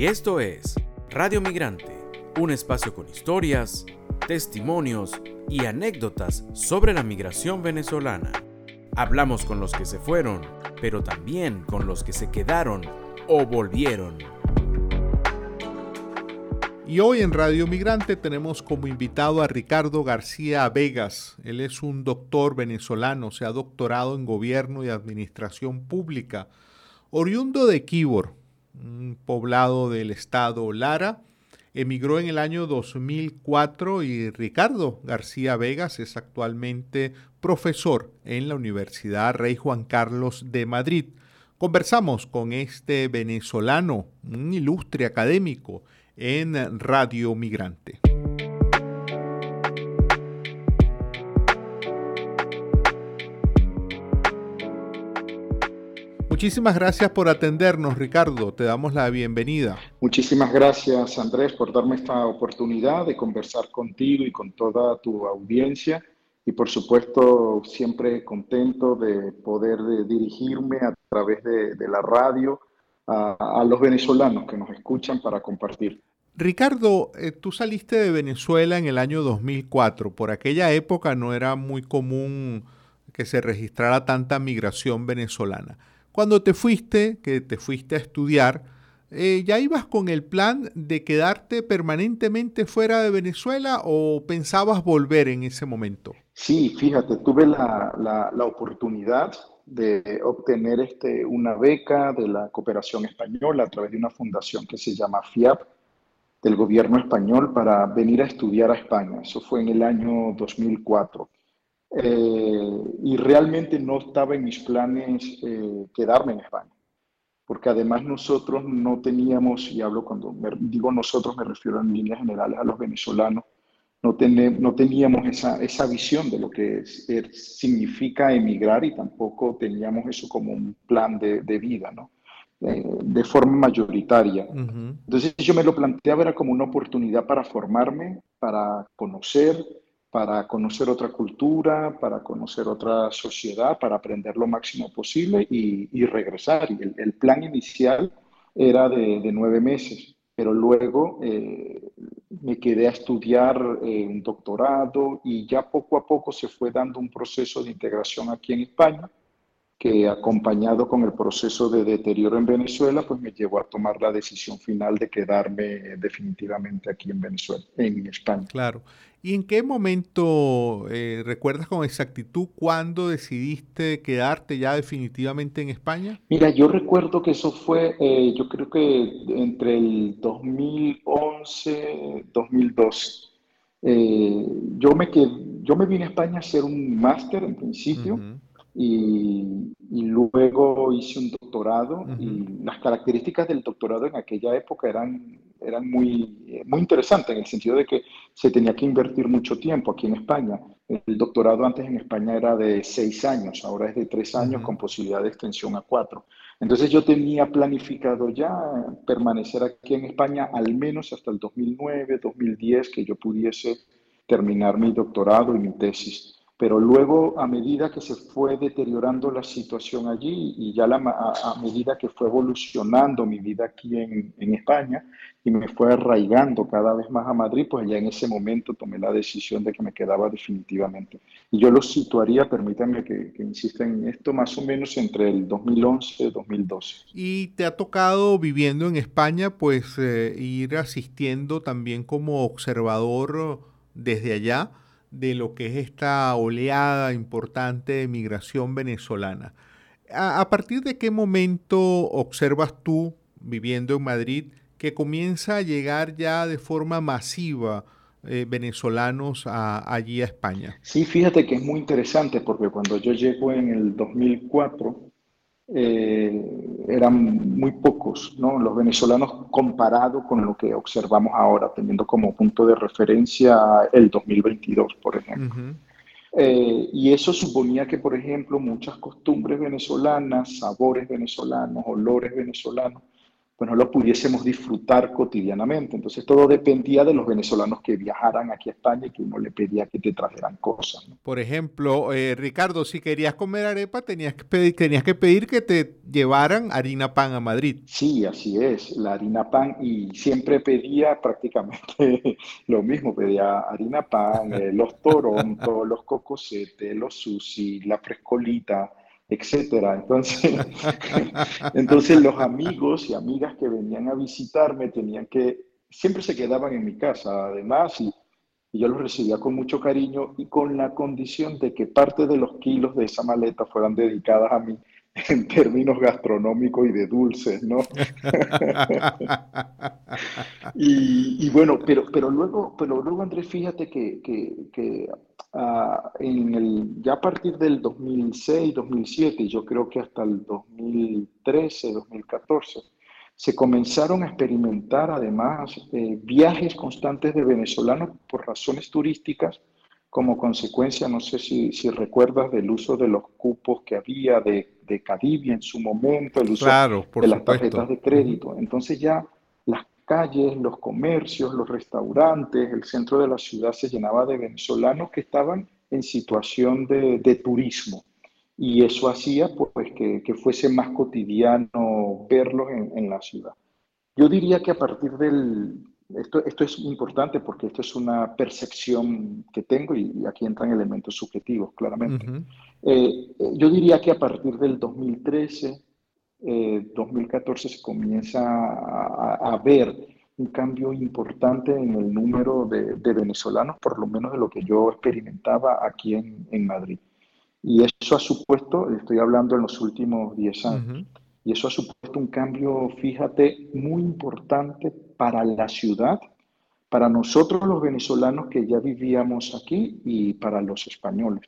Y esto es Radio Migrante, un espacio con historias, testimonios y anécdotas sobre la migración venezolana. Hablamos con los que se fueron, pero también con los que se quedaron o volvieron. Y hoy en Radio Migrante tenemos como invitado a Ricardo García Vegas. Él es un doctor venezolano, se ha doctorado en gobierno y administración pública, oriundo de Quibor, un poblado del estado Lara. Emigró en el año 2004 y Ricardo García Vegas es actualmente profesor en la Universidad Rey Juan Carlos de Madrid. Conversamos con este venezolano, un ilustre académico, en Radio Migrante. Muchísimas gracias por atendernos, Ricardo. Te damos la bienvenida. Muchísimas gracias, Andrés, por darme esta oportunidad de conversar contigo y con toda tu audiencia. Y por supuesto, siempre contento de poder dirigirme a través de, la radio a, los venezolanos que nos escuchan para compartir. Ricardo, eh, tú saliste de Venezuela en el año 2004. Por aquella época no era muy común que se registrara tanta migración venezolana. Cuando te fuiste, que te fuiste a estudiar, eh, ¿ya ibas con el plan de quedarte permanentemente fuera de Venezuela o pensabas volver en ese momento? Sí, fíjate, tuve la, la oportunidad de obtener este, una beca de la cooperación española a través de una fundación que se llama FIAP del gobierno español para venir a estudiar a España. Eso fue en el año 2004. Eh, y realmente no estaba en mis planes eh, quedarme en España, porque además nosotros no teníamos, y hablo cuando digo nosotros, me refiero en líneas generales a los venezolanos, no, no teníamos esa, esa, visión de lo que significa emigrar y tampoco teníamos eso como un plan de, de vida, ¿no? Eh, de forma mayoritaria. Entonces yo me lo planteaba era como una oportunidad para formarme, para conocer, para conocer otra cultura, para conocer otra sociedad, para aprender lo máximo posible y, regresar. Y el, plan inicial era de, nueve meses, pero luego eh, me quedé a estudiar eh, un doctorado y ya poco a poco se fue dando un proceso de integración aquí en España que acompañado con el proceso de deterioro en Venezuela, pues me llevó a tomar la decisión final de quedarme definitivamente aquí en Venezuela, en España. Claro. ¿Y en qué momento eh, recuerdas con exactitud cuándo decidiste quedarte ya definitivamente en España? Mira, yo recuerdo que eso fue, eh, yo creo que entre el 2011, 2012. Eh, yo, me quedé, yo me vine a España a hacer un máster en principio y, luego hice un doctorado y las características del doctorado en aquella época eran, eran muy, muy interesantes en el sentido de que se tenía que invertir mucho tiempo aquí en España. El doctorado antes en España era de seis años, ahora es de tres años con posibilidad de extensión a cuatro. Entonces yo tenía planificado ya permanecer aquí en España al menos hasta el 2009, 2010, que yo pudiese terminar mi doctorado y mi tesis pero luego a medida que se fue deteriorando la situación allí y ya a, medida que fue evolucionando mi vida aquí en, España y me fue arraigando cada vez más a Madrid, pues ya en ese momento tomé la decisión de que me quedaba definitivamente. Y yo lo situaría, permítanme que, que insista en esto, más o menos entre el 2011 y 2012. Y te ha tocado viviendo en España, pues eh, ir asistiendo también como observador desde allá de lo que es esta oleada importante de migración venezolana. ¿A, partir de qué momento observas tú, viviendo en Madrid, que comienza a llegar ya de forma masiva eh, venezolanos allí a España? Sí, fíjate que es muy interesante porque cuando yo llego en el 2004, eh, eran muy pocos, ¿no? Los venezolanos comparado con lo que observamos ahora, teniendo como punto de referencia el 2022, por ejemplo. Eh, y eso suponía que, por ejemplo, muchas costumbres venezolanas, sabores venezolanos, olores venezolanos, pues no lo pudiésemos disfrutar cotidianamente. Entonces todo dependía de los venezolanos que viajaran aquí a España y que uno le pedía que te trajeran cosas. Por ejemplo, eh, Ricardo, si querías comer arepa, tenías que, pedir, tenías que pedir que te llevaran harina pan a Madrid. Sí, así es, la harina pan y siempre pedía prácticamente lo mismo, pedía harina pan, eh, los torontos, los cocosetes, los sushi, la frescolita, etcétera. Entonces, entonces los amigos y amigas que venían a visitarme tenían que, siempre se quedaban en mi casa, además, y, yo los recibía con mucho cariño y con la condición de que parte de los kilos de esa maleta fueran dedicadas a mí en términos gastronómicos y de dulces, ¿no? y, bueno, pero, pero, luego, pero luego, Andrés, fíjate que, que Ah, en el, ya a partir del 2006, 2007, y yo creo que hasta el 2013, 2014, se comenzaron a experimentar además eh, viajes constantes de venezolanos por razones turísticas como consecuencia, no sé si, si recuerdas del uso de los cupos que había de, de Cadivia en su momento, el uso de las tarjetas de crédito. Entonces ya las calles, los comercios, los restaurantes, el centro de la ciudad se llenaba de venezolanos que estaban en situación de, turismo. Y eso hacía pues, que, fuese más cotidiano verlos en, la ciudad. Yo diría que a partir del... Esto, esto es importante porque esto es una percepción que tengo y, aquí entran elementos subjetivos, claramente. Eh, eh, yo diría que a partir del 2013 2014 eh, se comienza a, ver un cambio importante en el número de, venezolanos, por lo menos de lo que yo experimentaba aquí en, en, Madrid. Y eso ha supuesto, estoy hablando en los últimos 10 años, y eso ha supuesto un cambio, fíjate, muy importante para la ciudad, para nosotros los venezolanos que ya vivíamos aquí y para los españoles.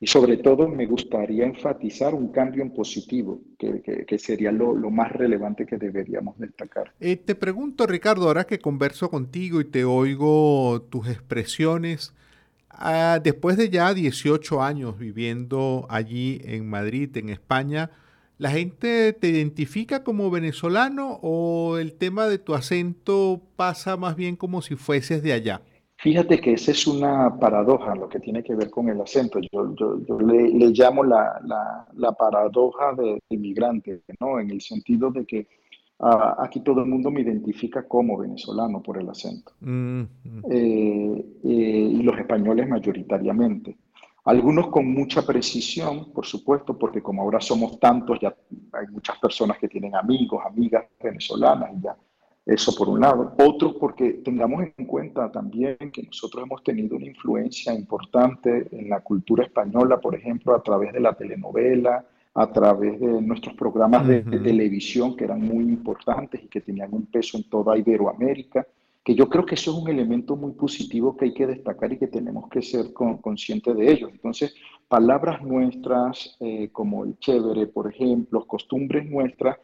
Y sobre todo me gustaría enfatizar un cambio en positivo, que, sería lo, más relevante que deberíamos destacar. Eh, te pregunto, Ricardo, ahora que converso contigo y te oigo tus expresiones, ah, después de ya 18 años viviendo allí en Madrid, en España, ¿la gente te identifica como venezolano o el tema de tu acento pasa más bien como si fueses de allá? Fíjate que esa es una paradoja, lo que tiene que ver con el acento. Yo, le, llamo la, paradoja del inmigrante, ¿no? En el sentido de que ah, aquí todo el mundo me identifica como venezolano por el acento. Mm, mm. Eh, eh, y los españoles mayoritariamente. Algunos con mucha precisión, por supuesto, porque como ahora somos tantos, ya hay muchas personas que tienen amigos, amigas venezolanas y ya eso por un lado. Otro, porque tengamos en cuenta también que nosotros hemos tenido una influencia importante en la cultura española, por ejemplo, a través de la telenovela, a través de nuestros programas de, televisión que eran muy importantes y que tenían un peso en toda Iberoamérica, que yo creo que eso es un elemento muy positivo que hay que destacar y que tenemos que ser conscientes de ello. Entonces, palabras nuestras eh, como el chévere, por ejemplo, costumbres nuestras,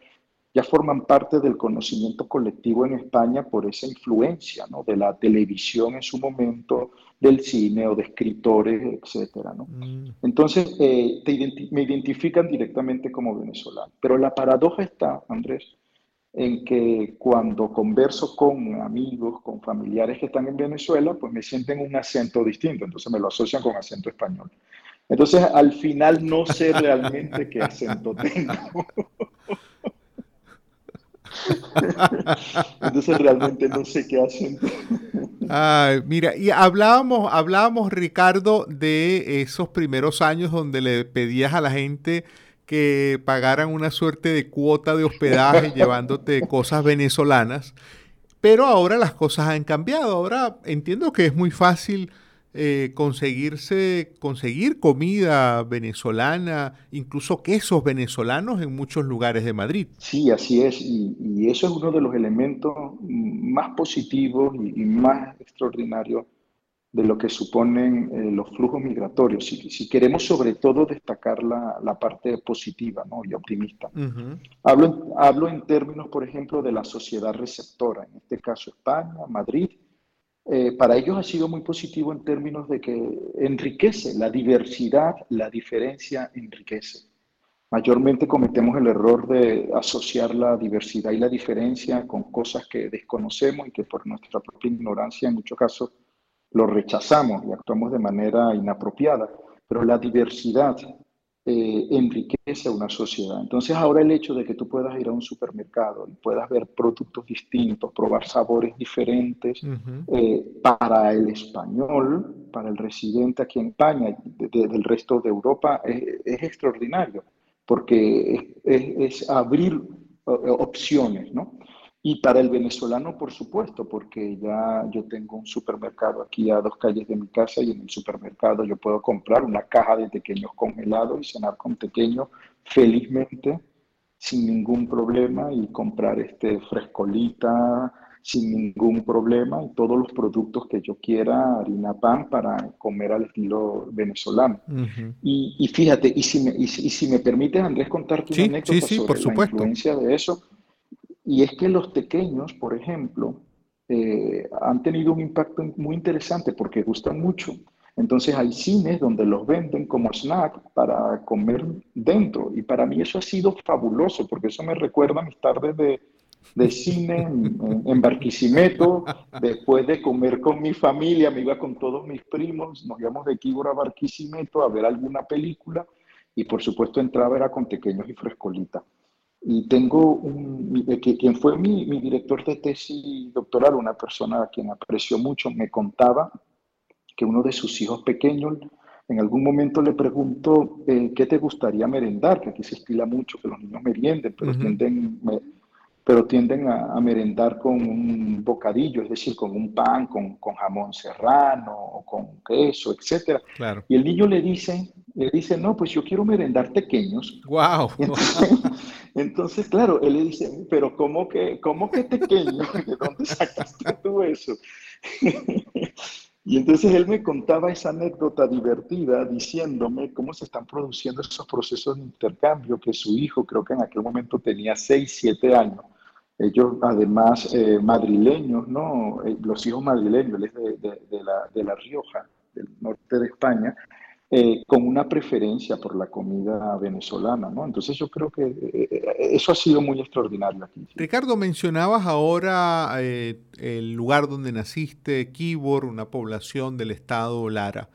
ya forman parte del conocimiento colectivo en España por esa influencia ¿no? de la televisión en su momento, del cine o de escritores, etc. ¿no? Mm. Entonces, eh, me identifican directamente como venezolano. Pero la paradoja está, Andrés, en que cuando converso con amigos, con familiares que están en Venezuela, pues me sienten un acento distinto, entonces me lo asocian con acento español. Entonces, al final no sé realmente qué acento tengo. Entonces realmente no sé qué hacen. mira, y hablábamos, hablábamos, Ricardo, de esos primeros años donde le pedías a la gente que pagaran una suerte de cuota de hospedaje llevándote cosas venezolanas. Pero ahora las cosas han cambiado. Ahora entiendo que es muy fácil eh, conseguirse, conseguir comida venezolana, incluso quesos venezolanos en muchos lugares de Madrid. Sí, así es, y, eso es uno de los elementos más positivos y, más extraordinarios de lo que suponen eh, los flujos migratorios. Si, queremos sobre todo destacar la, parte positiva ¿no? y optimista. hablo, hablo en términos, por ejemplo, de la sociedad receptora, en este caso España, Madrid, eh, para ellos ha sido muy positivo en términos de que enriquece la diversidad, la diferencia enriquece. Mayormente cometemos el error de asociar la diversidad y la diferencia con cosas que desconocemos y que por nuestra propia ignorancia en muchos casos lo rechazamos y actuamos de manera inapropiada. Pero la diversidad eh, enriquece a una sociedad. Entonces ahora el hecho de que tú puedas ir a un supermercado y puedas ver productos distintos, probar sabores diferentes, eh, para el español, para el residente aquí en España, del resto de Europa, es, extraordinario, porque es, es abrir opciones, ¿no? Y para el venezolano, por supuesto, porque ya yo tengo un supermercado aquí a dos calles de mi casa y en el supermercado yo puedo comprar una caja de pequeños congelados y cenar con pequeños felizmente, sin ningún problema, y comprar este frescolita sin ningún problema y todos los productos que yo quiera, harina pan, para comer al estilo venezolano. y, fíjate, y si, me, y, si me permites, Andrés, contarte una anécdota sí, sí, por supuesto. la influencia de eso y es que los pequeños, por ejemplo, eh, han tenido un impacto muy interesante porque gustan mucho. Entonces hay cines donde los venden como snack para comer dentro. Y para mí eso ha sido fabuloso porque eso me recuerda mis tardes de, de cine en, Barquisimeto. Después de comer con mi familia, me iba con todos mis primos, nos íbamos de Quíbora a Barquisimeto a ver alguna película. Y por supuesto entraba era con pequeños y frescolita. Y tengo un, eh, quien fue mi, mi, director de tesis doctoral, una persona a quien aprecio mucho, me contaba que uno de sus hijos pequeños en algún momento le preguntó, eh, ¿qué te gustaría merendar? Que aquí se estila mucho que los niños merienden, pero tienden, pero tienden a, merendar con un bocadillo, es decir, con un pan, con, con jamón serrano o con queso, etc. Claro. Y el niño le dice, le dice, no, pues yo quiero merendar pequeños. ¡Wow! Entonces, claro, él le dice, pero ¿cómo que, cómo que pequeño? ¿De dónde sacaste tú eso? Y entonces él me contaba esa anécdota divertida diciéndome cómo se están produciendo esos procesos de intercambio que su hijo, creo que en aquel momento tenía 6, 7 años, ellos además eh, madrileños, ¿no? Eh, los hijos madrileños, él es de, la, de, la, Rioja, del norte de España, eh, con una preferencia por la comida venezolana, ¿no? Entonces yo creo que eso ha sido muy extraordinario aquí. Ricardo, mencionabas ahora el lugar donde naciste, Quibor, una población del estado Lara.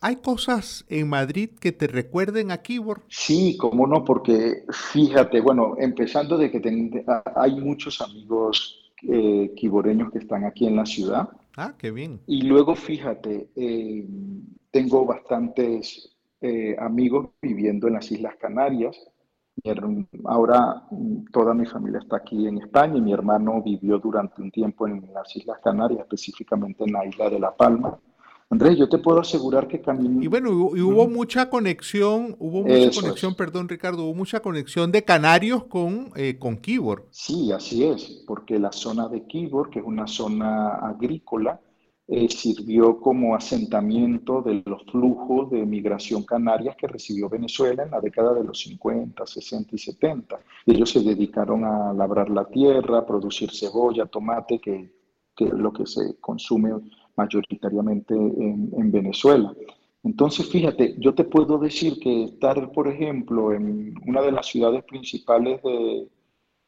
¿Hay cosas en Madrid que te recuerden a Kibor? Sí, cómo no, porque fíjate, bueno, empezando de que hay muchos amigos eh, quiboreños que están aquí en la ciudad. Ah, qué bien. Y luego fíjate, eh, tengo bastantes eh, amigos viviendo en las Islas Canarias. Ahora toda mi familia está aquí en España y mi hermano vivió durante un tiempo en las Islas Canarias, específicamente en la isla de La Palma. Andrés, yo te puedo asegurar que caminé. Y bueno, y hubo mucha conexión, hubo mucha conexión, perdón Ricardo, hubo mucha conexión de canarios con, eh, con Kibor. Sí, así es, porque la zona de Kibor, que es una zona agrícola, eh, sirvió como asentamiento de los flujos de migración canarias que recibió Venezuela en la década de los 50, 60 y 70. Ellos se dedicaron a labrar la tierra, a producir cebolla, tomate, que, que es lo que se consume mayoritariamente en, Venezuela. Entonces, fíjate, yo te puedo decir que estar, por ejemplo, en una de las ciudades principales de,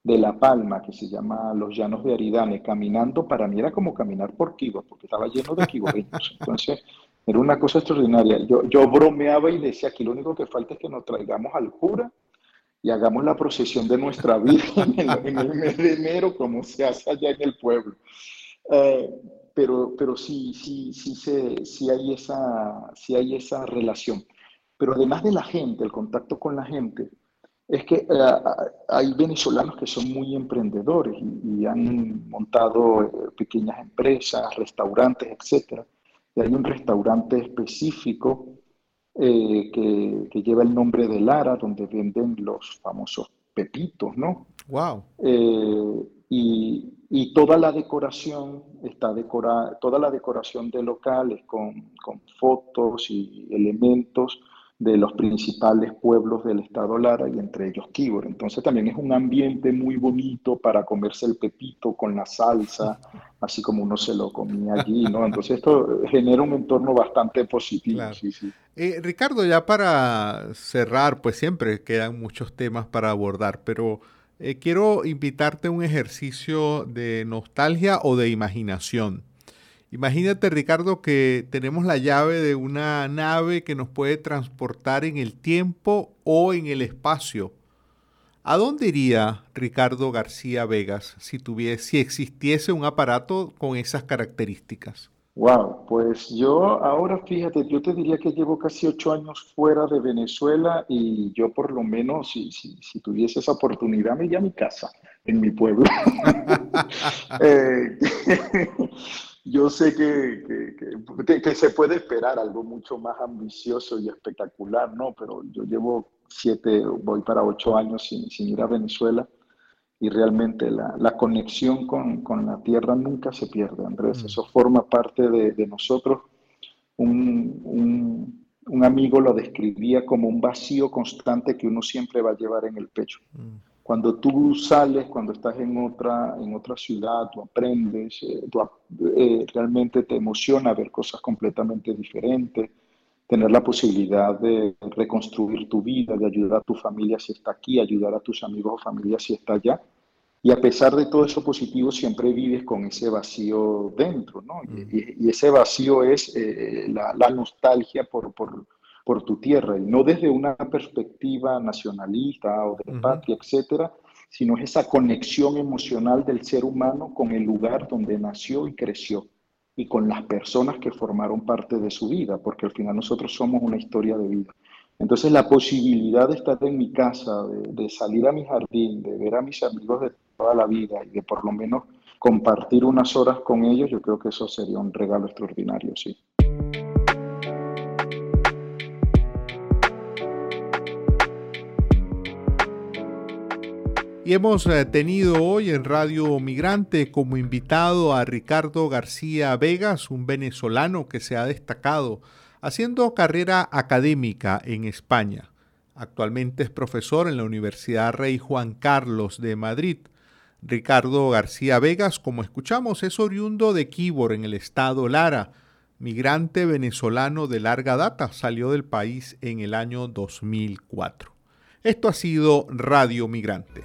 La Palma, que se llama Los Llanos de Aridane, caminando, para mí era como caminar por Kibo, porque estaba lleno de kiboreños. Entonces, era una cosa extraordinaria. Yo, yo bromeaba y decía, aquí lo único que falta es que nos traigamos al cura y hagamos la procesión de nuestra vida en, el mes de enero, como se hace allá en el pueblo. Eh, pero, pero sí, sí, sí, se, sí, hay esa, sí hay esa relación. Pero además de la gente, el contacto con la gente, es que eh, hay venezolanos que son muy emprendedores y, han montado eh, pequeñas empresas, restaurantes, etc. Y hay un restaurante específico eh, que, que, lleva el nombre de Lara, donde venden los famosos pepitos, ¿no? ¡Wow! y, y toda la decoración está decorada, toda la decoración de locales con, con, fotos y elementos de los principales pueblos del estado Lara y entre ellos Kibor. Entonces también es un ambiente muy bonito para comerse el pepito con la salsa así como uno se lo comía allí, ¿no? Entonces esto genera un entorno bastante positivo. Sí, sí. Eh, Ricardo, ya para cerrar, pues siempre quedan muchos temas para abordar, pero eh, quiero invitarte a un ejercicio de nostalgia o de imaginación. Imagínate, Ricardo, que tenemos la llave de una nave que nos puede transportar en el tiempo o en el espacio. ¿A dónde iría Ricardo García Vegas si, tuviese, si existiese un aparato con esas características? Wow, pues yo ahora fíjate, yo te diría que llevo casi ocho años fuera de Venezuela y yo por lo menos, si, si, tuviese esa oportunidad, me iría a mi casa, en mi pueblo. eh, yo sé que, que, se puede esperar algo mucho más ambicioso y espectacular, ¿no? Pero yo llevo siete, voy para ocho años sin, sin ir a Venezuela y realmente la, la conexión con, con, la tierra nunca se pierde, Andrés. Mm. Eso forma parte de, de nosotros. Un, un, un, amigo lo describía como un vacío constante que uno siempre va a llevar en el pecho. Mm. Cuando tú sales, cuando estás en otra, en otra ciudad, tú aprendes, eh, eh, realmente te emociona ver cosas completamente diferentes, tener la posibilidad de reconstruir tu vida, de ayudar a tu familia si está aquí, ayudar a tus amigos o familia si está allá. Y a pesar de todo eso positivo, siempre vives con ese vacío dentro, ¿no? Y, y, ese vacío es eh, la, la, nostalgia por, por, por tu tierra, y no desde una perspectiva nacionalista o de patria, etcétera, sino esa conexión emocional del ser humano con el lugar donde nació y creció y con las personas que formaron parte de su vida, porque al final nosotros somos una historia de vida. Entonces la posibilidad de estar en mi casa, de, de salir a mi jardín, de ver a mis amigos de toda la vida y de por lo menos compartir unas horas con ellos, yo creo que eso sería un regalo extraordinario, sí. Y hemos eh, tenido hoy en Radio Migrante como invitado a Ricardo García Vegas, un venezolano que se ha destacado haciendo carrera académica en España. Actualmente es profesor en la Universidad Rey Juan Carlos de Madrid. Ricardo García Vegas, como escuchamos, es oriundo de Quíbor en el estado Lara. Migrante venezolano de larga data, salió del país en el año 2004. Esto ha sido Radio Migrante.